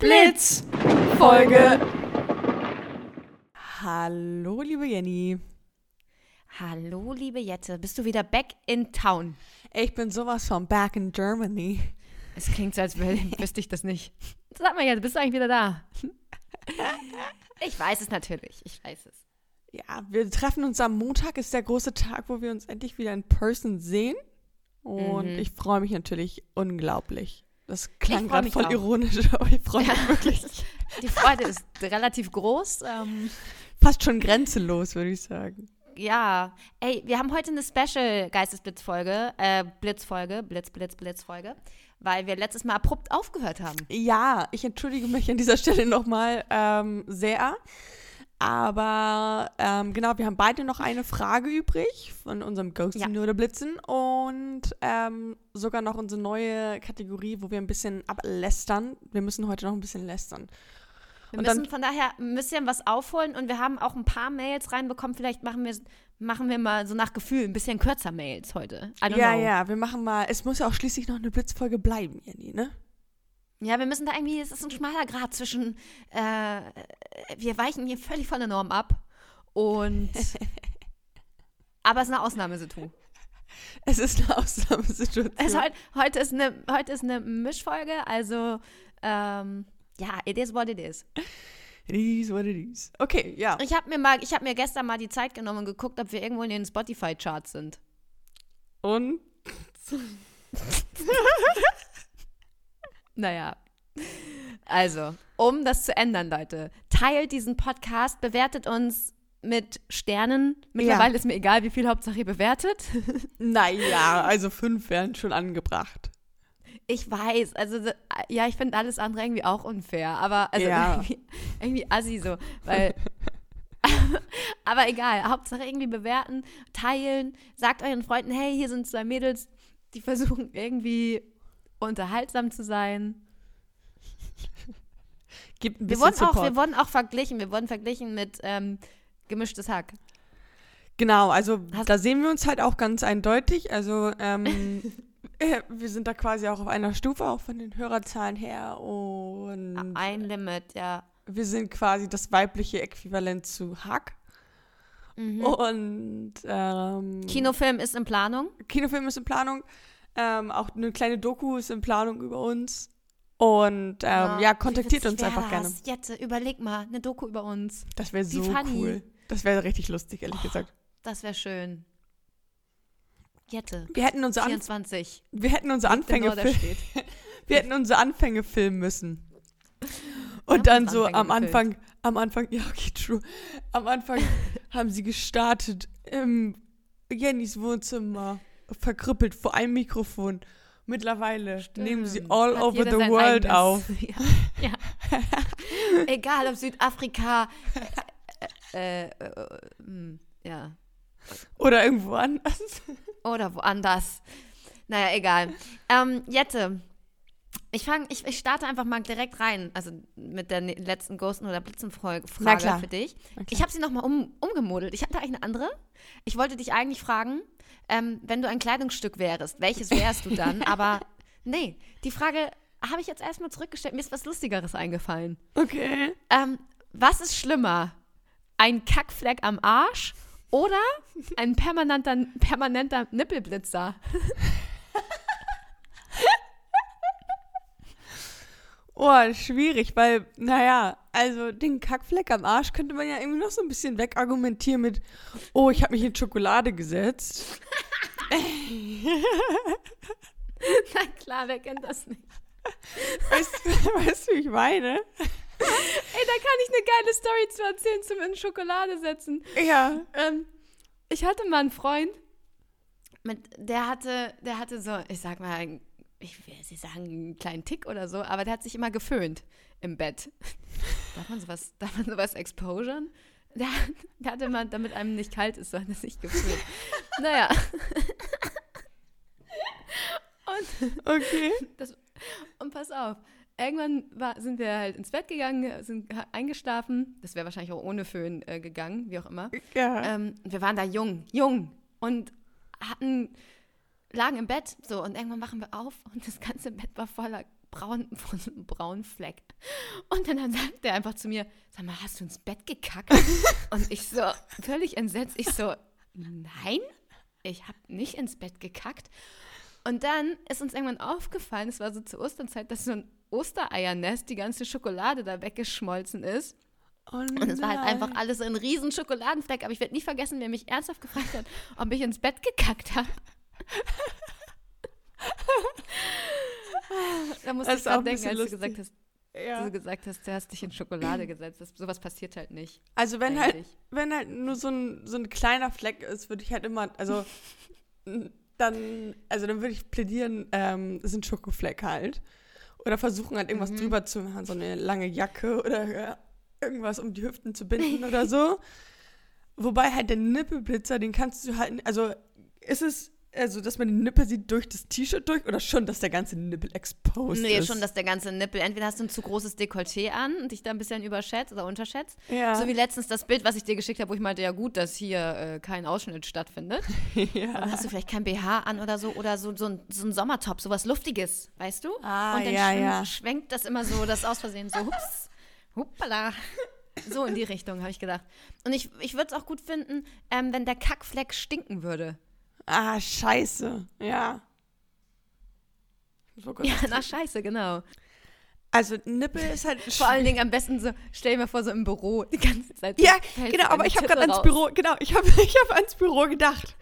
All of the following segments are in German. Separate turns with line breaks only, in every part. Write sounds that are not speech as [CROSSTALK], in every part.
Blitz Folge. Hallo, liebe Jenny.
Hallo, liebe Jette. Bist du wieder back in town?
Ich bin sowas von back in Germany.
Es klingt so, als [LAUGHS] wüsste ich das nicht. Sag mal, Jette, bist du eigentlich wieder da? [LAUGHS] Ich weiß es natürlich. Ich weiß es.
Ja, wir treffen uns am Montag, ist der große Tag, wo wir uns endlich wieder in Person sehen. Und
Mhm.
ich freue mich natürlich unglaublich. Das klang gerade voll
auch.
ironisch, [LAUGHS] aber ich freue mich
Ja.
wirklich.
Die Freude ist relativ groß. Ähm,
Fast schon grenzenlos, würde ich sagen.
ja, ey, wir haben heute eine Special Geistesblitzfolge, äh, Blitzfolge, Blitz, Blitz, Blitzfolge, weil wir letztes Mal abrupt aufgehört haben.
Ja, ich entschuldige mich an dieser Stelle nochmal ähm, sehr. Aber ähm, genau, wir haben beide noch eine Frage übrig von unserem Ghosting oder Blitzen und ähm, sogar noch unsere neue Kategorie, wo wir ein bisschen ablästern. Wir müssen heute noch ein bisschen lästern.
Wir
Und
müssen
dann-
von daher ein bisschen was aufholen und wir haben auch ein paar Mails reinbekommen. Vielleicht machen wir, machen wir mal so nach Gefühl ein bisschen kürzer Mails heute.
Ja,
know.
ja, wir machen mal, es muss ja auch schließlich noch eine Blitzfolge bleiben, Jenny, ne?
Ja, wir müssen da irgendwie, es ist ein schmaler Grad zwischen, äh, wir weichen hier völlig von der Norm ab und, [LAUGHS] aber es ist eine Ausnahmesituation.
Es ist eine Ausnahmesituation.
Es, heut, heute, ist eine, heute ist eine Mischfolge, also, ähm, ja, it is what it is.
It is what it is. Okay, ja.
Ich habe mir mal, ich habe mir gestern mal die Zeit genommen und geguckt, ob wir irgendwo in den Spotify-Charts sind.
Und [LAUGHS]
Naja. Also, um das zu ändern, Leute, teilt diesen Podcast, bewertet uns mit Sternen. Mittlerweile ist mir egal, wie viel Hauptsache ihr bewertet. [LAUGHS]
naja, also fünf wären schon angebracht.
Ich weiß, also so- ja, ich finde alles andere irgendwie auch unfair, aber also
Ja. [LAUGHS]
irgendwie, irgendwie assi so, weil [LAUGHS] aber egal, Hauptsache irgendwie bewerten, teilen, sagt euren Freunden, hey, hier sind zwei Mädels, die versuchen irgendwie unterhaltsam zu sein.
Gibt ein
Wir
bisschen
wurden, auch,
Support.
wir wurden auch verglichen, wir wurden verglichen mit ähm, gemischtes Hack.
Genau, also
Hast-
da sehen wir uns halt auch ganz eindeutig. Also ähm, [LAUGHS] äh, wir sind da quasi auch auf einer Stufe, auch von den Hörerzahlen her. Und
Ein Limit, ja.
wir sind quasi das weibliche Äquivalent zu Hack.
Mhm.
Und ähm,
Kinofilm ist in Planung.
Kinofilm ist in Planung. Ähm, auch eine kleine Doku ist in Planung über uns. Und ähm, ja,
wie
kontaktiert uns einfach gerne.
das? Jette, überleg mal, eine Doku über uns.
Das wäre so cool. Das wäre richtig lustig, ehrlich gesagt.
Das wäre schön. Jette,
Wir hätten unsere, An
24.
wir hätten unsere Anfänge
Genau, da
fil-
steht. [LAUGHS]
wir hätten unsere Anfänge filmen müssen. Und dann so am
Anfänge
Anfang, am Anfang, ja, okay, true. Am Anfang [LAUGHS] haben sie gestartet im Jennys Wohnzimmer, verkrüppelt vor einem Mikrofon. Mittlerweile nehmen sie
Stimmt.
all
Hat
over the world
eigenes-
auf. [LAUGHS]
Ja. ja. [LAUGHS] Egal ob Südafrika. Äh, äh, äh, hm, ja.
Oder irgendwo anders.
Oder woanders. Naja, egal. Ähm, Jette, ich fange, ich, ich starte einfach mal direkt rein, also mit der ne- letzten Ghosten- oder Blitzenfrage für dich. Ich habe sie nochmal um, umgemodelt. Ich hatte eigentlich eine andere. Ich wollte dich eigentlich fragen, ähm, wenn du ein Kleidungsstück wärst, welches wärst du dann? Aber [LAUGHS] nee, die Frage habe ich jetzt erstmal zurückgestellt. Mir ist was Lustigeres eingefallen.
Okay.
Ähm, was ist schlimmer? Ein Kackfleck am Arsch oder ein permanenter, permanenter Nippelblitzer? [LAUGHS]
Oh, schwierig, weil, naja, also den Kackfleck am Arsch könnte man ja irgendwie noch so ein bisschen wegargumentieren mit, oh, ich habe mich in Schokolade gesetzt. [LAUGHS]
Na klar, wer kennt das nicht?
Weißt, du- [LAUGHS] weißt du, wie ich meine?
Ey, da kann ich eine geile Story zu erzählen zum in Schokolade setzen.
Ja.
Ähm, ich hatte mal einen Freund, mit, der hatte, der hatte so, ich sag mal, ein- ich will nicht sagen, einen kleinen Tick oder so, aber der hat sich immer geföhnt im Bett. [LAUGHS] darf man sowas, darf man sowas exposuren? Der, der hatte immer, damit einem nicht kalt ist, so hat er sich geföhnt. naja. Und
Okay.
Und pass auf, irgendwann war, sind wir halt ins Bett gegangen, sind eingeschlafen. Das wäre wahrscheinlich auch ohne Föhn äh, gegangen, wie auch immer.
Ja.
Ähm, wir waren da jung, jung und hatten, lagen im Bett so und irgendwann wachen wir auf und das ganze Bett war voller braun, [LAUGHS] braunen Fleck. Und dann, dann sagt er einfach zu mir, sag mal, hast du ins Bett gekackt? [LAUGHS] Und ich so, völlig entsetzt, ich so, nein, ich habe nicht ins Bett gekackt. Und dann ist uns irgendwann aufgefallen, es war so zur Osternzeit, dass so ein Ostereiernest, die ganze Schokolade da weggeschmolzen ist.
Oh
Und es war halt einfach alles so ein riesen Schokoladenfleck. Aber ich werde nie vergessen, wer mich ernsthaft gefragt hat, ob ich ins Bett gekackt habe. [LAUGHS] da musste
Das
ich
auch
dran denken, als
bisschen
du gesagt hast,
Ja.
du gesagt hast, du hast dich in Schokolade gesetzt. Das, sowas passiert halt nicht.
Also wenn halt, wenn halt nur so ein, so ein kleiner Fleck ist, würde ich halt immer, also dann, also dann würde ich plädieren, ähm, es ist ein Schokofleck halt. Oder versuchen halt irgendwas
Mhm.
drüber zu machen, so eine lange Jacke oder irgendwas um die Hüften zu binden oder so. [LAUGHS] Wobei halt der Nippelblitzer, den kannst du halt, also ist es, also dass man die Nippel sieht durch das T-Shirt durch oder schon, dass der ganze Nippel exposed
Nee,
ist?
schon, dass der ganze Nippel, entweder hast du ein zu großes Dekolleté an und dich da ein bisschen überschätzt oder unterschätzt.
ja.
So wie letztens das Bild, was ich dir geschickt habe, wo ich meinte, ja gut, dass hier äh, kein Ausschnitt stattfindet. [LAUGHS]
ja.
Dann hast du vielleicht kein BH an oder so oder so, so, ein, so ein Sommertop, sowas Luftiges, weißt du?
Ah,
und dann
ja,
schwenkt,
ja.
schwenkt das immer so, das aus Versehen so, hups, huppala. So in die Richtung, habe ich gedacht. Und ich, ich würde es auch gut finden, ähm, wenn der Kackfleck stinken würde.
Ah, scheiße. Ja. Kurz
Ja, na scheiße, genau.
Also Nippel ist halt
Vor allen Dingen am besten so, stell dir mal vor, so im Büro die ganze Zeit. so
Ja, genau,
so
aber ich habe gerade ans. Büro, genau, ich habe [LAUGHS] ich hab ans Büro gedacht.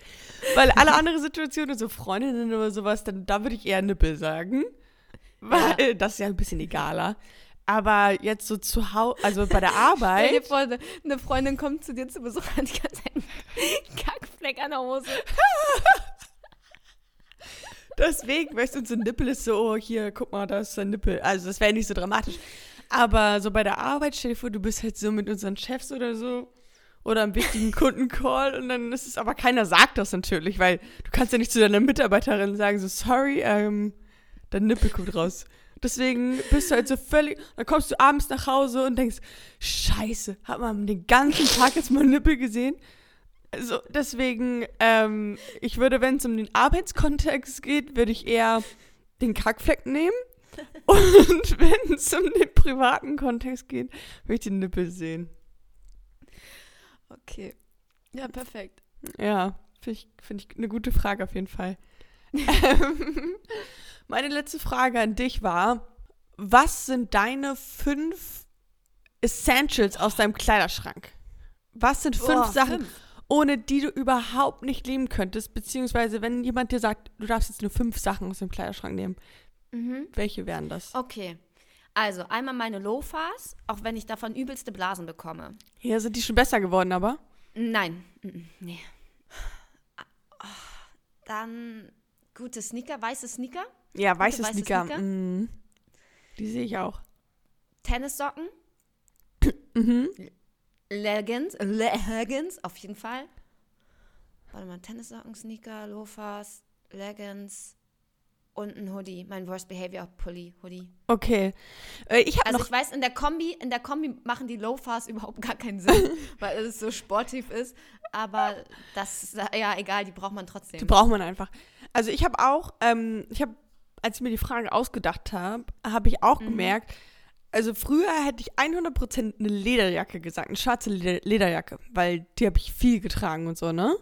Weil alle andere Situationen, so Freundinnen oder sowas, dann da würde ich eher Nippel sagen. Weil das ist ja ein bisschen egaler. Aber jetzt so zu Hause, also bei der [LAUGHS]
Stell dir
Arbeit,
vor, ne- eine Freundin kommt zu dir zu Besuch und hat die ganze Zeit [LAUGHS] einen Kackfleck an der Hose.
deswegen, weißt du, so ein Nippel ist so, oh, hier, guck mal, da ist ein Nippel. Also das wäre nicht so dramatisch. Aber so bei der Arbeit, stell dir vor, du bist halt so mit unseren Chefs oder so oder einem wichtigen Kundencall und dann ist es, aber keiner sagt das natürlich, weil du kannst ja nicht zu deiner Mitarbeiterin sagen, so, sorry, ähm, dein Nippel kommt raus. Deswegen bist du halt so völlig, dann kommst du abends nach Hause und denkst, scheiße, hat man den ganzen Tag jetzt mal Nippel gesehen? Also deswegen, ähm, ich würde, wenn es um den Arbeitskontext geht, würde ich eher den Kackfleck nehmen. [LAUGHS] Und wenn es um den privaten Kontext geht, würde ich den Nippel sehen.
Okay. Ja, perfekt.
Ja, finde ich, find ich eine gute Frage auf jeden Fall. [LAUGHS] Ähm, Meine letzte Frage an dich war, was sind deine fünf Essentials aus deinem Kleiderschrank? Was sind fünf
Oh,
Sachen,
fünf.
Ohne die du überhaupt nicht leben könntest? Beziehungsweise, wenn jemand dir sagt, du darfst jetzt nur fünf Sachen aus dem Kleiderschrank nehmen,
Mhm.
welche wären das?
Okay. Also, einmal meine Lofas, auch wenn ich davon übelste Blasen bekomme.
Hier sind die schon besser geworden, aber.
Nein. Mhm. Nee. Dann gute Sneaker, weiße Sneaker,
Ja, weiße
weiße
Sneaker.
Sneaker?
Mm. Die sehe ich auch.
Tennissocken, [CLEARS THROAT]
Mhm.
Leggings, Leggings, auf jeden Fall. Warte mal, Tennissocken, Sneaker, Lofas, Leggings und ein Hoodie, mein Worst Behavior Pulli, Hoodie.
Okay. Äh, ich
Also ich weiß, in der Kombi, in der Kombi machen die Lofas [LAUGHS] überhaupt gar keinen Sinn, [LAUGHS] weil es so sportiv ist. Aber das ist ja egal, die braucht man trotzdem.
Die braucht man einfach. Also ich habe auch, ähm, ich habe, als ich mir die Frage ausgedacht habe, habe ich auch
Mhm.
gemerkt, also früher hätte ich 100% eine Lederjacke gesagt, eine schwarze Leder Lederjacke, weil die habe ich viel getragen und so, ne?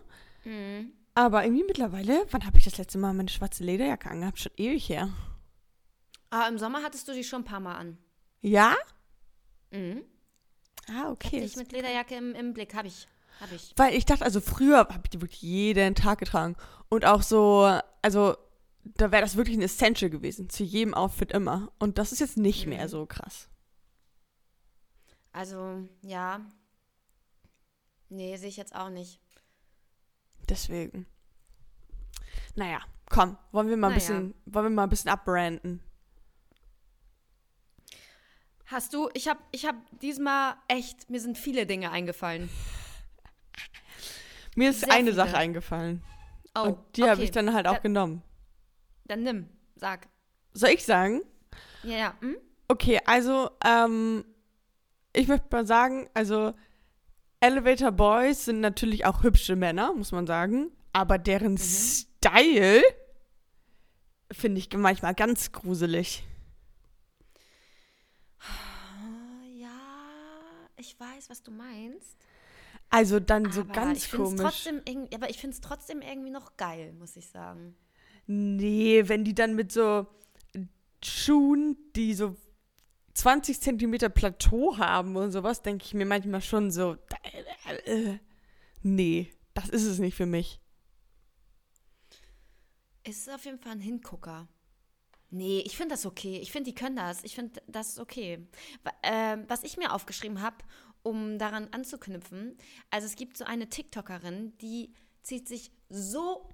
Mhm.
Aber irgendwie mittlerweile, wann habe ich das letzte Mal meine schwarze Lederjacke angehabt? Schon ewig her.
Aber im Sommer hattest du die schon ein paar Mal an.
Ja?
Mhm.
Ah,
Okay.
okay.
Ich mit Lederjacke im, im Blick, habe ich. Habe ich.
Weil ich dachte, also früher habe ich die wirklich jeden Tag getragen. Und auch so, also da wäre das wirklich ein Essential gewesen. Zu jedem Outfit immer. Und das ist jetzt nicht
Mhm.
mehr so krass.
Also, ja. Nee, sehe ich jetzt auch nicht.
Deswegen. Naja, komm, wollen wir mal ein
Naja.
bisschen, wollen wir mal ein bisschen abbranden.
Hast du, ich habe ich hab diesmal echt, mir sind viele Dinge eingefallen.
Mir ist
Sehr
eine
viele.
Sache eingefallen.
Oh,
und die habe
okay.
ich dann halt auch
Da-
genommen.
Dann nimm, sag.
Soll ich sagen?
Ja, ja. Hm?
Okay, also, ähm, ich möchte mal sagen, also Elevator Boys sind natürlich auch hübsche Männer, muss man sagen. Aber deren
mhm.
Style finde ich manchmal ganz gruselig.
Ah, ja, ich weiß, was du meinst.
Also dann so ganz
ich
komisch.
Trotzdem, aber ich finde es trotzdem irgendwie noch geil, muss ich sagen.
Nee, wenn die dann mit so Schuhen, die so 20 Zentimeter Plateau haben und sowas, denke ich mir manchmal schon so, äh, nee, das ist es nicht für mich.
Es ist auf jeden Fall ein Hingucker. Nee, ich finde das okay. Ich finde, die können das. Ich finde, das ist okay. Ähm, was ich mir aufgeschrieben habe, um daran anzuknüpfen, also es gibt so eine TikTokerin, die zieht sich so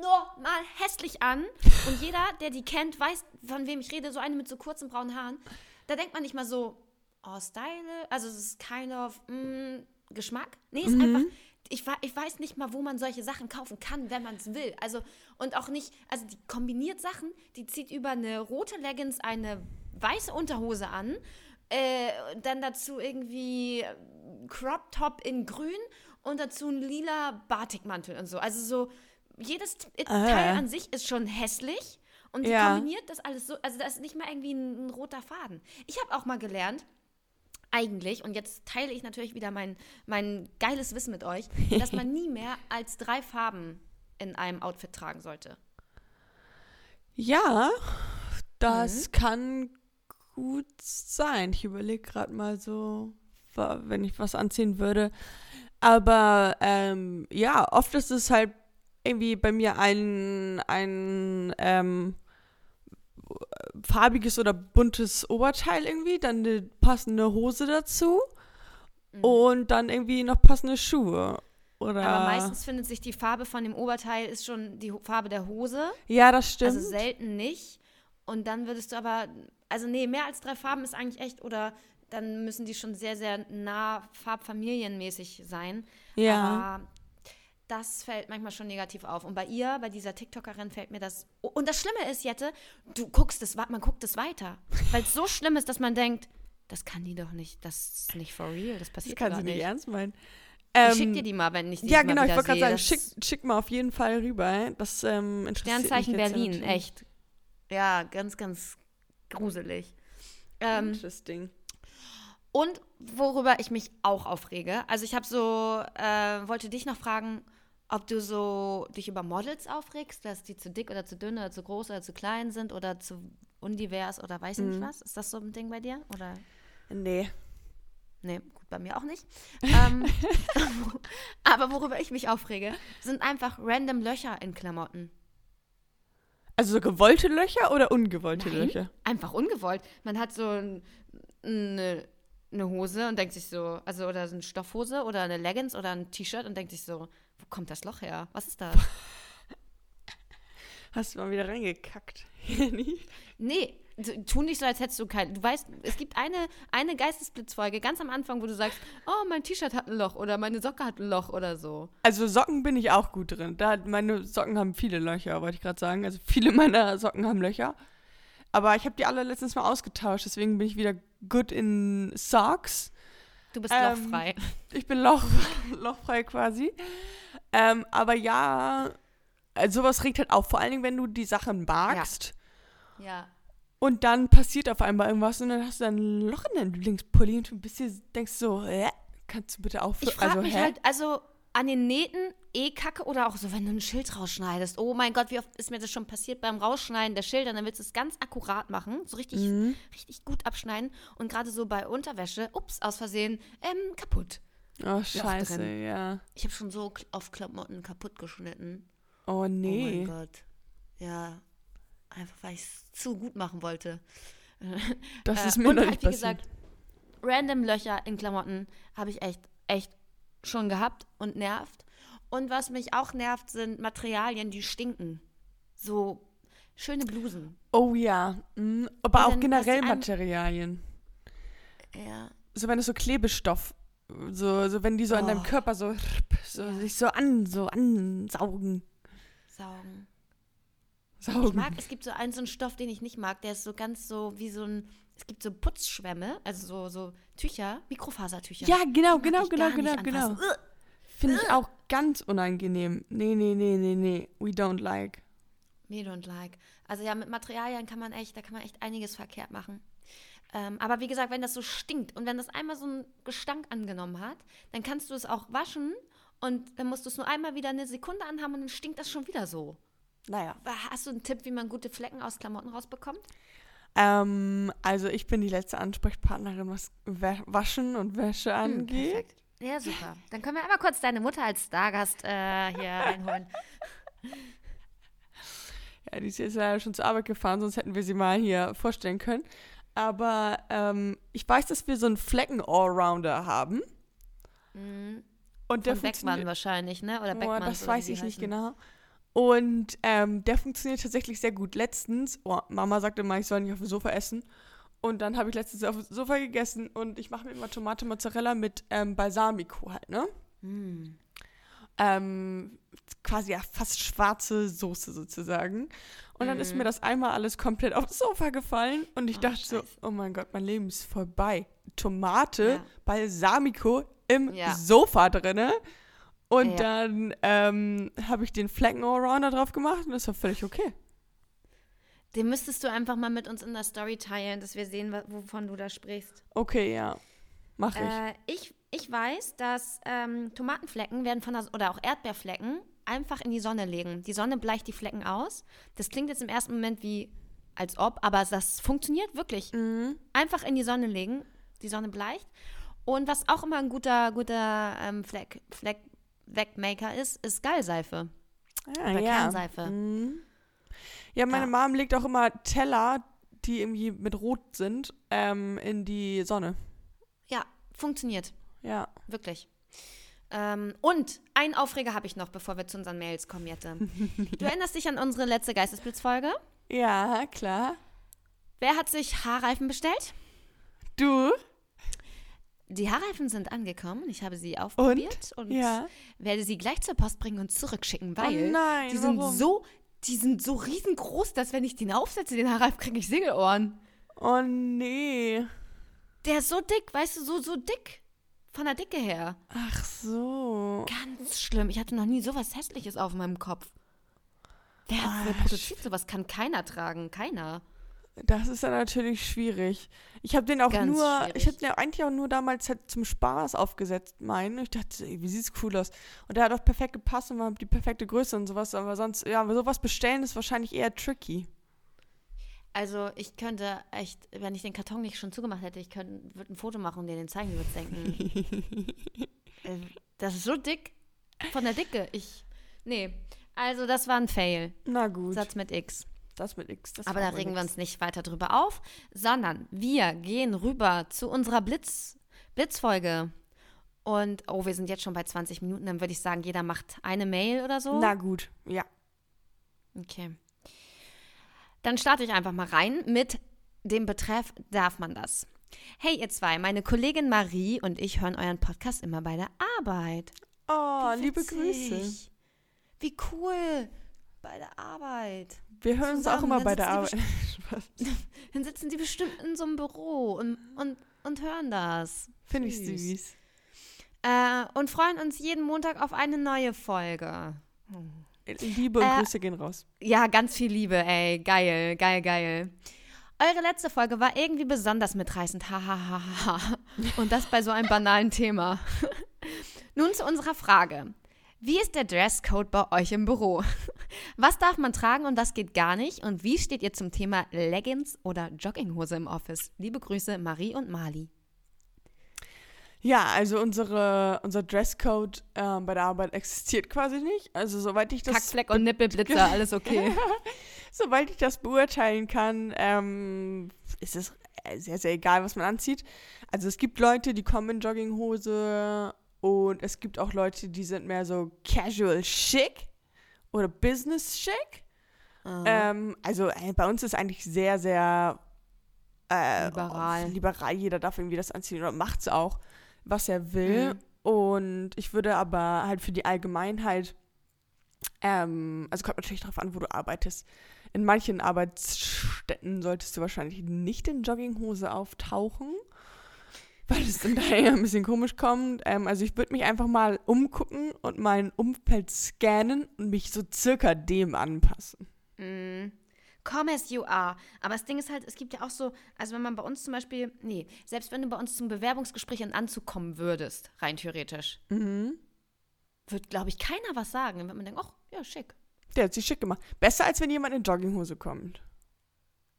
unnormal hässlich an. Und jeder, der die kennt, weiß, von wem ich rede, so eine mit so kurzen braunen Haaren. Da denkt man nicht mal so, oh, Style. Also es ist kind of mm, Geschmack. Nee, es ist einfach, ich, ich weiß nicht mal, wo man solche Sachen kaufen kann, wenn man es will. Also, und auch nicht, also die kombiniert Sachen, die zieht über eine rote Leggings eine weiße Unterhose an, äh, dann dazu irgendwie Crop Top in grün und dazu ein lila Batikmantel und so. Also so, jedes T-
Ah.
Teil an sich ist schon hässlich und die
Ja.
kombiniert das alles so, also da ist nicht mal irgendwie ein, ein roter Faden. Ich habe auch mal gelernt, eigentlich, und jetzt teile ich natürlich wieder mein, mein geiles Wissen mit euch, [LAUGHS] dass man nie mehr als drei Farben in einem Outfit tragen sollte.
Ja, das
Mhm.
kann gut sein. Ich überlege gerade mal so, wenn ich was anziehen würde. Aber ähm, ja, oft ist es halt irgendwie bei mir ein, ein ähm, farbiges oder buntes Oberteil irgendwie, dann eine passende Hose dazu und dann irgendwie noch passende Schuhe. Oder
Mhm. Aber meistens findet sich die Farbe von dem Oberteil ist schon die Farbe der Hose.
ja, das stimmt.
Also selten nicht. Und dann würdest du aber, also nee, mehr als drei Farben ist eigentlich echt, oder dann müssen die schon sehr, sehr nah farbfamilienmäßig sein.
ja.
Aber das fällt manchmal schon negativ auf. Und bei ihr, bei dieser TikTokerin, fällt mir das. Und das Schlimme ist, Jette, du guckst es, man guckt es weiter. Weil es so schlimm ist, dass man denkt, das kann die doch nicht, das ist nicht for real, das
das
passiert
kann
gar
sie nicht
nicht.
ernst meinen.
Ich
Ähm,
schick dir die mal, wenn ich die
Ja, genau, ich wollte gerade sagen, schick,
Das
schick mal auf jeden Fall rüber. Das ähm, interessiert
Sternzeichen
mich
Berlin,
natürlich.
echt. Ja, ganz, ganz gruselig. Ähm,
Interesting.
Und worüber ich mich auch aufrege, also ich habe so, äh, wollte dich noch fragen, ob du so dich über Models aufregst, dass die zu dick oder zu dünn oder zu groß oder zu klein sind oder zu undivers oder weiß ich
Mhm.
nicht was. Ist das so ein Ding bei dir? Oder?
Nee.
Nee, gut, bei mir auch nicht. ähm, [LAUGHS] aber worüber ich mich aufrege, sind einfach random Löcher in Klamotten.
Also so gewollte Löcher oder ungewollte
Nein,
Löcher?
Einfach ungewollt. Man hat so ein, eine, eine Hose und denkt sich so, also oder so eine Stoffhose oder eine Leggings oder ein T-Shirt und denkt sich so, wo kommt das Loch her? Was ist das? [LAUGHS]
Hast du mal wieder reingekackt, [LAUGHS] Jenny?
nee, tu- tu nicht so, als hättest du kein. Du weißt, es gibt eine, eine Geistesblitzfolge ganz am Anfang, wo du sagst, oh, mein T-Shirt hat ein Loch oder meine Socke hat ein Loch oder so.
Also Socken bin ich auch gut drin. Da, meine Socken haben viele Löcher, wollte ich gerade sagen. Also viele [LAUGHS] meiner Socken haben Löcher. Aber ich habe die alle letztens mal ausgetauscht, deswegen bin ich wieder good in Socks.
Du bist
Ähm,
lochfrei.
Ich bin Loch, lochfrei quasi. Ähm, aber ja, also sowas regt halt auf. Vor allen Dingen, wenn du die Sachen magst
Ja.
und dann passiert auf einmal irgendwas und dann hast du ein Loch in deinem Lieblingspulli und du bist hier, denkst so, hä? Kannst du bitte aufhören?
Ich frage
also,
mich
hä?
halt, also an den Nähten eh kacke oder auch so, wenn du ein Schild rausschneidest. Oh mein Gott, wie oft ist mir das schon passiert beim Rausschneiden der Schilder? Dann willst du es ganz akkurat machen, so richtig,
Mhm.
richtig gut abschneiden. Und gerade so bei Unterwäsche, ups, aus Versehen, ähm, kaputt.
Oh, scheiße, ja.
Ich habe schon so auf Klamotten kaputt geschnitten.
Oh,
Oh
nee.
mein Gott. Ja, einfach weil ich es zu gut machen wollte. [LAUGHS]
das
Äh,
ist mir
und
noch
halt, wie
passiert.
gesagt, random Löcher in Klamotten habe ich echt, echt schon gehabt und nervt. Und was mich auch nervt, sind Materialien, die stinken. So schöne Blusen.
Oh ja, mhm. aber
Und
auch generell Materialien.
Ja.
So wenn es so Klebestoff, so, so wenn die so an deinem
Oh.
Körper so, so
Ja.
sich so an, so ansaugen.
Saugen. Ich
Saugen.
mag, es gibt so einen, so einen Stoff, den ich nicht mag, der ist so ganz so wie so ein, es gibt so Putzschwämme, also so, so Tücher, Mikrofasertücher.
Ja, genau, genau,
ich
genau, genau, genau. Finde ich auch ganz unangenehm. Nee, nee, nee, nee, nee. We don't like.
Me don't like. Also ja, mit Materialien kann man echt, da kann man echt einiges verkehrt machen. Ähm, aber wie gesagt, wenn das so stinkt und wenn das einmal so einen Gestank angenommen hat, dann kannst du es auch waschen und dann musst du es nur einmal wieder eine Sekunde anhaben und dann stinkt das schon wieder so.
Naja.
Hast du einen Tipp, wie man gute Flecken aus Klamotten rausbekommt?
Ähm, also ich bin die letzte Ansprechpartnerin, was Waschen und Wäsche
Hm,
angeht.
perfekt. Ja, super. Dann können wir einmal kurz deine Mutter als Stargast äh, hier [LAUGHS] reinholen.
Ja, die ist jetzt leider schon zur Arbeit gefahren, sonst hätten wir sie mal hier vorstellen können. Aber ähm, ich weiß, dass wir so einen Flecken-Allrounder haben.
Mhm.
Und der
Von Beckmann wahrscheinlich, ne? Oder
Oh,
Beckmann.
das weiß ich nicht genau. Und ähm, der funktioniert tatsächlich sehr gut. Letztens, oh, Mama sagte mal, ich soll nicht auf dem Sofa essen. Und dann habe ich letztens auf dem Sofa gegessen und ich mache mir immer Tomate Mozzarella mit ähm, Balsamico halt, ne?
Mhm.
Ähm, quasi ja fast schwarze Soße sozusagen. Und dann ist
Mhm.
mir das einmal alles komplett [LAUGHS] aufs Sofa gefallen und ich
Oh,
dachte so,
Scheiße.
oh mein Gott, mein Leben ist vorbei. Tomate,
Ja.
Balsamico im
Ja.
Sofa drinne. Und
Ja.
dann ähm, habe ich den Flecken Allrounder drauf gemacht und das war völlig okay.
Den müsstest du einfach mal mit uns in der Story teilen, dass wir sehen, wovon du da sprichst.
Okay, ja. Mach ich.
Äh, ich, ich weiß, dass ähm, Tomatenflecken werden von der, oder auch Erdbeerflecken einfach in die Sonne legen. Die Sonne bleicht die Flecken aus. Das klingt jetzt im ersten Moment wie als ob, aber das funktioniert wirklich.
Mhm.
Einfach in die Sonne legen, die Sonne bleicht. Und was auch immer ein guter, guter ähm, Fleck, Fleck Wegmaker ist, ist Gallseife.
Ah,
Oder
ja.
Kernseife.
Mhm. Ja, meine
Ja.
Mom legt auch immer Teller, die irgendwie mit Rot sind, ähm, in die Sonne.
Ja, funktioniert.
Ja.
Wirklich. Ähm, und einen Aufreger habe ich noch, bevor wir zu unseren Mails kommen, Jette. [LAUGHS] Du erinnerst dich an unsere letzte Geistesblitzfolge?
Ja, klar.
Wer hat sich Haarreifen bestellt?
Du?
Die Haarreifen sind angekommen. Ich habe sie aufprobiert und,
Ja.
werde sie gleich zur Post bringen und zurückschicken, weil
oh nein,
die sind
warum?
so, die sind so riesengroß, dass wenn ich den aufsetze, den Haarreifen, kriege ich Segelohren.
Oh nee.
Der ist so dick, weißt du, so, so dick. Von der Dicke her.
Ach so.
Ganz schlimm. Ich hatte noch nie sowas Hässliches auf meinem Kopf. Wer,
Ah,
wer produziert sowas? Kann keiner tragen. Keiner.
Das ist dann natürlich schwierig. Ich habe den auch
Ganz
nur,
schwierig.
ich habe den eigentlich auch nur damals halt zum Spaß aufgesetzt, meinen. Ich dachte, ey, wie sieht's cool aus. Und der hat auch perfekt gepasst und war die perfekte Größe und sowas. Aber sonst, ja, sowas bestellen ist wahrscheinlich eher tricky.
Also ich könnte echt, wenn ich den Karton nicht schon zugemacht hätte, ich könnte, würde ein Foto machen und dir den zeigen, du würdest denken, [LAUGHS] äh, das ist so dick. Von der Dicke. Ich, nee. Also das war ein Fail.
Na gut.
Satz mit X.
Das mit X. Das
Aber da regen wir
nix.
uns nicht weiter drüber auf, sondern wir gehen rüber zu unserer Blitz, Blitzfolge. Und, oh, wir sind jetzt schon bei 20 Minuten, dann würde ich sagen, jeder macht eine Mail oder so.
Na gut, ja.
Okay. Dann starte ich einfach mal rein mit dem Betreff Darf man das? Hey ihr zwei, meine Kollegin Marie und ich hören euren Podcast immer bei der Arbeit.
Oh, liebe. Grüße.
Wie cool. Bei der Arbeit.
Wir hören uns auch immer bei der Arbeit. [LAUGHS]
Dann sitzen die bestimmt in so einem Büro und, und, und hören das.
Finde ich
Süß.
süß.
Äh, und freuen uns jeden Montag auf eine neue Folge.
Liebe und
Äh,
Grüße gehen raus.
Ja, ganz viel Liebe, ey. Geil, geil, geil. Eure letzte Folge war irgendwie besonders mitreißend. Ha, ha, ha, ha, ha. Und das bei so einem banalen Thema. [LAUGHS] Nun zu unserer Frage. Wie ist der Dresscode bei euch im Büro? Was darf man tragen und was geht gar nicht? Und wie steht ihr zum Thema Leggings oder Jogginghose im Office? Liebe Grüße, Marie und Mali.
Ja, also unsere, unser Dresscode ähm, bei der Arbeit existiert quasi nicht. Also soweit ich das,
Kackfleck und Nippelblitzer, [LAUGHS] alles okay. [LAUGHS]
soweit ich das beurteilen kann, ähm, ist es sehr, sehr egal, was man anzieht. Also es gibt Leute, die kommen in Jogginghose und es gibt auch Leute, die sind mehr so casual chic oder business chic.
Ah.
Ähm, also äh, bei uns ist eigentlich sehr, sehr äh,
Liberal.
liberal. Jeder darf irgendwie das anziehen oder macht es auch, was er will.
Mhm.
Und ich würde aber halt für die Allgemeinheit, ähm, also kommt natürlich darauf an, wo du arbeitest. In manchen Arbeitsstätten solltest du wahrscheinlich nicht in Jogginghose auftauchen, weil es dann [LAUGHS] daher ein bisschen komisch kommt. Ähm, also ich würde mich einfach mal umgucken und mein Umfeld scannen und mich so circa dem anpassen.
Mm. Come as you are. Aber das Ding ist halt, es gibt ja auch so, also wenn man bei uns zum Beispiel, nee, selbst wenn du bei uns zum Bewerbungsgespräch in Anzug kommen würdest, rein theoretisch,
Mhm.
wird, glaube ich, keiner was sagen. Dann wird man denken, ach, ja, schick.
Der hat sich schick gemacht. Besser, als wenn jemand in Jogginghose kommt.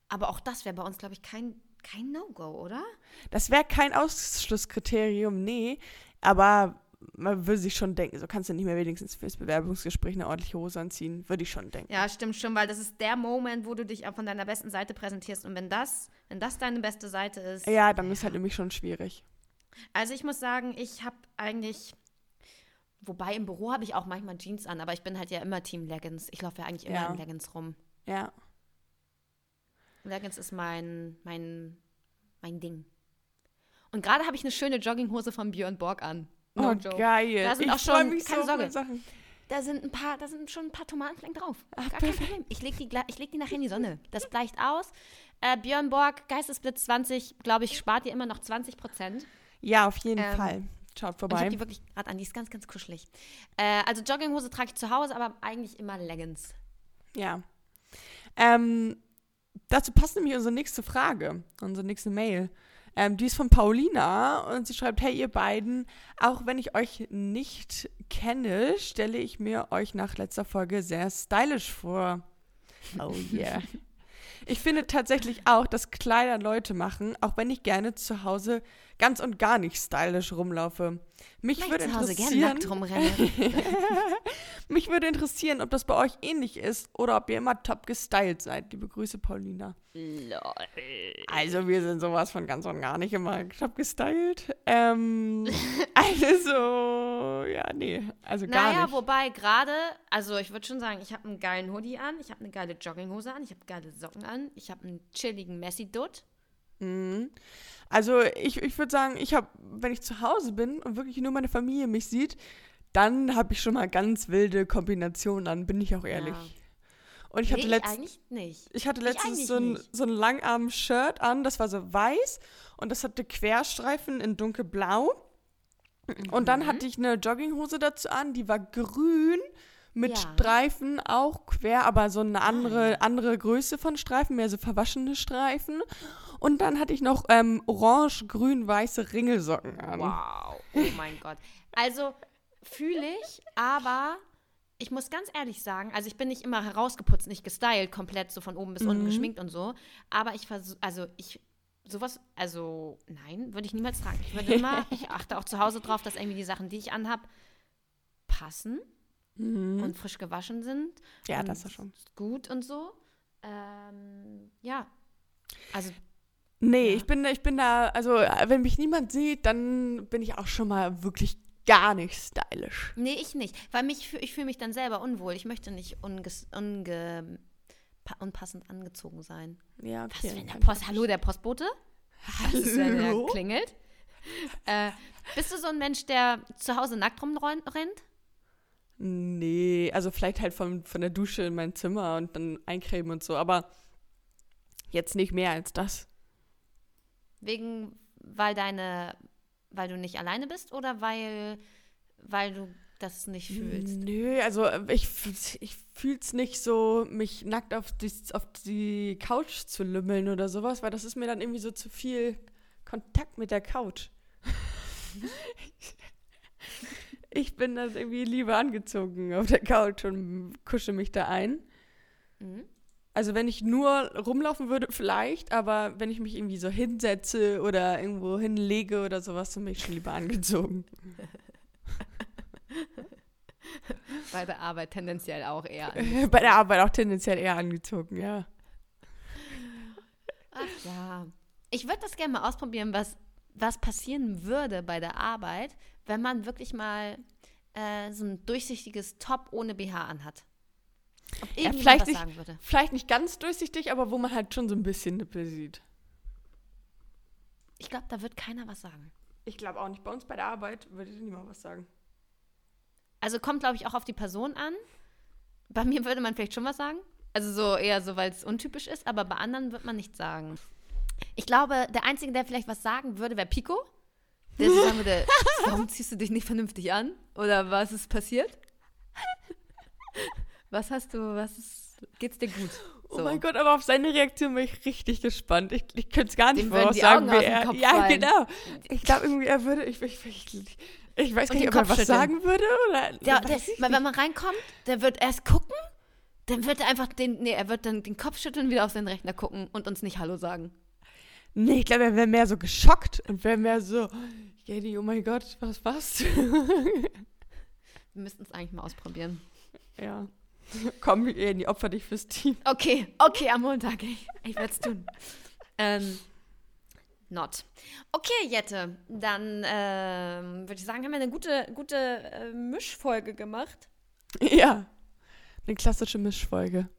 Aber auch das wäre bei uns, glaube ich, kein, kein No-Go, oder?
Das wäre kein Ausschlusskriterium, nee. Aber man würde sich schon denken, so kannst du nicht mehr wenigstens fürs Bewerbungsgespräch eine ordentliche Hose anziehen. Würde ich schon denken.
Ja, stimmt schon, weil das ist der Moment, wo du dich auch von deiner besten Seite präsentierst. Und wenn das, wenn das deine beste Seite ist.
Ja, dann ist halt nämlich schon schwierig.
Also ich muss sagen, ich habe eigentlich, wobei im Büro habe ich auch manchmal Jeans an, aber ich bin halt ja immer Team Leggings. Ich laufe ja eigentlich immer
Ja.
in Leggings rum.
Ja.
Leggings ist mein, mein, mein Ding. Und gerade habe ich eine schöne Jogginghose von Björn Borg an. No
oh,
joke.
geil.
Da sind
ich
auch schon-
mich
keine
so
Sorge.
Sachen.
Da sind ein paar, da sind schon ein paar Tomatenflecken drauf.
Ach,
Gar kein. Problem. Ich lege die, ich leg die nachher in die Sonne. Das bleicht aus. Äh, Björn Borg, Geistesblitz 20, glaube ich, spart dir immer noch 20 Prozent.
Ja, auf jeden
Ähm,
Fall. Schaut
Und ich
vorbei.
habe die wirklich gerade an, die ist ganz, ganz kuschelig. Äh, also Jogginghose trage ich zu Hause, aber eigentlich immer Leggings.
Ja. Ähm, dazu passt nämlich unsere nächste Frage, unsere nächste Mail. Ähm, die ist von Paulina und sie schreibt, hey ihr beiden, auch wenn ich euch nicht kenne, stelle ich mir euch nach letzter Folge sehr stylisch vor. Oh yeah. [LAUGHS] Ich finde tatsächlich auch, dass Kleider Leute machen, auch wenn ich gerne zu Hause ganz und gar nicht stylisch rumlaufe. Mich
ich
würde
zu Hause gerne
interessieren, [LAUGHS] mich würde interessieren, ob das bei euch ähnlich ist oder ob ihr immer top gestylt seid. Liebe Grüße, Paulina. Also, wir sind sowas von ganz und gar nicht immer top gestylt. Ähm, [LAUGHS] also, ja, nee, also gar
naja,
nicht.
wobei gerade, also ich würde schon sagen, ich habe einen geilen Hoodie an, ich habe eine geile Jogginghose an, ich habe geile Socken an, ich habe einen chilligen Messi-Dutt.
Mhm. Also, ich, ich würde sagen, ich habe, wenn ich zu Hause bin und wirklich nur meine Familie mich sieht, dann habe ich schon mal ganz wilde Kombinationen an, bin ich auch ehrlich.
Ja.
Und ich hatte
nee,
letztens.
eigentlich nicht.
Ich hatte
Ich
letztens
eigentlich
so ein,
nicht.
so ein Langarm-Shirt an, das war so weiß und das hatte Querstreifen in dunkelblau. Und
Mhm.
dann hatte ich eine Jogginghose dazu an, die war grün mit
Ja. Ah,
Streifen auch quer, aber so eine andere, andere Größe von Streifen, mehr so verwaschene Streifen. Und dann hatte ich noch ähm, orange, grün, weiße Ringelsocken an.
Wow, oh mein Gott. Also fühle ich, aber ich muss ganz ehrlich sagen, also ich bin nicht immer herausgeputzt, nicht gestylt, komplett so von oben bis unten
Mhm.
geschminkt und so, aber ich versuche, also ich, sowas, also nein, würde ich niemals tragen. Ich würde immer, [LAUGHS] ich achte auch zu Hause drauf, dass irgendwie die Sachen, die ich anhab, passen
Mhm.
und frisch gewaschen sind.
Ja, das ist schon.
Gut und so. Ähm, ja. Also
Nee,
Ja.
ich bin, ich bin da, also wenn mich niemand sieht, dann bin ich auch schon mal wirklich gar nicht stylisch.
Nee, ich nicht. Weil mich, ich fühle mich dann selber unwohl. Ich möchte nicht unges, unge, pa- unpassend angezogen sein.
Ja,
Was,
okay.
wenn der Post, hallo, der Postbote? Was ist, wenn der
Hallo?
klingelt? Äh, bist du so ein Mensch, der zu Hause nackt rumrennt?
Nee, also vielleicht halt von, von der Dusche in mein Zimmer und dann eincremen und so, aber jetzt nicht mehr als das.
Wegen, weil deine, weil du nicht alleine bist oder weil, weil du das nicht fühlst?
Nö, also äh, ich, ich fühl's nicht so, mich nackt auf die, auf die Couch zu lümmeln oder sowas, weil das ist mir dann irgendwie so zu viel Kontakt mit der Couch. [LAUGHS] ich bin dann irgendwie lieber angezogen auf der Couch und kusche mich da ein.
Mhm.
Also wenn ich nur rumlaufen würde, vielleicht, aber wenn ich mich irgendwie so hinsetze oder irgendwo hinlege oder sowas, dann bin ich schon lieber angezogen. [LAUGHS]
Bei der Arbeit tendenziell auch eher. [LAUGHS]
Bei der Arbeit auch tendenziell eher angezogen, ja.
Ach ja. Ich würde das gerne mal ausprobieren, was, was passieren würde bei der Arbeit, wenn man wirklich mal äh, so ein durchsichtiges Top ohne BH anhat. Ob
Ja, vielleicht
was
nicht-
sagen würde.
Vielleicht nicht ganz durchsichtig, aber wo man halt schon so ein bisschen Nippel sieht.
Ich glaube, da wird keiner was sagen.
Ich glaube auch nicht. Bei uns bei der Arbeit würde niemand was sagen.
Also kommt, glaube ich, auch auf die Person an. Bei mir würde man vielleicht schon was sagen. Also so eher so, weil es untypisch ist, aber bei anderen wird man nichts sagen. Ich glaube, der Einzige, der vielleicht was sagen würde, wäre Pico. Der sagen würde, [LAUGHS] warum ziehst du dich nicht vernünftig an? Oder was ist passiert? [LAUGHS] Was hast du, was ist, geht's dir gut?
Oh mein Gott, aber auf seine Reaktion bin ich richtig gespannt. Ich, ich könnte es gar nicht voraussagen, wie er.
Kopf
Ja,
fallen.
genau. Ich glaube irgendwie, er würde. Ich, ich, ich, ich weiß
Und
gar nicht, ob er was
schütteln.
sagen würde oder.
Ja, der, wenn man reinkommt, der wird erst gucken, dann wird er einfach den, nee, er wird dann den Kopf schütteln, wieder auf seinen Rechner gucken und uns nicht Hallo sagen.
Nee, ich glaube, er wäre mehr so geschockt und wäre mehr so, Jenny, oh mein Gott, was, was? [LAUGHS]
Wir müssten es eigentlich mal ausprobieren.
ja. [LAUGHS] Komm, Jenny, opfer dich fürs Team.
Okay, okay, am Montag. Ich, ich werde es tun. ähm, not. Okay, Jette, dann ähm, würde ich sagen, haben wir eine gute, gute äh, Mischfolge gemacht.
Ja. Eine klassische Mischfolge.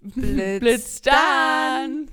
Blitz
Blitz dann!